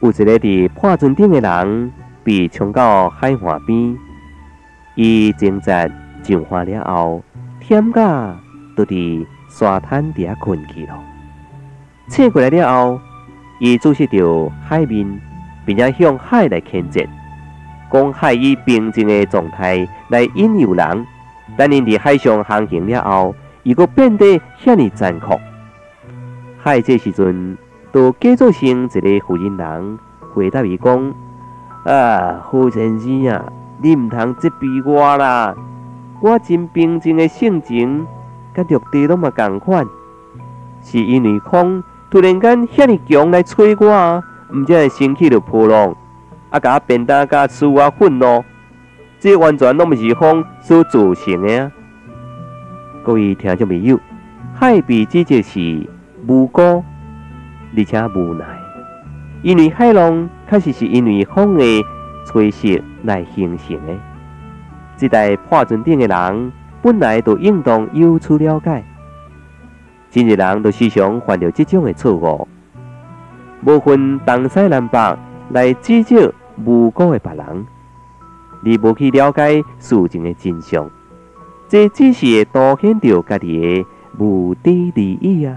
有一个伫破船顶的人，被冲到海岸边，伊挣扎上岸了后，忝甲都伫沙滩底下困去了。醒过来了后，伊注视着海面，并且向海来倾责，讲海以平静的状态来引诱人。但因伫海上航行了后，伊阁变得遐尼残酷。海这时阵。都假作成一个负责人，回答伊讲：“啊，胡先生啊，你毋通责备我啦！我真平静的性情，甲陆地拢嘛共款，是因为风突然间遐尼强来吹我，毋则会生气着波浪，啊，甲我变大甲使我愤怒，这完全拢毋是风所造成的啊！各位听众朋友，海比之就是无辜。而且无奈，因为海浪确实是因为风的吹袭来形成的。这代破船顶的人本来就应当有所了解，真日人都时常犯着这种的错误，无分东西南北来指责无辜的别人，而无去了解事情的真相，这只是会凸显着家己的目的利益啊！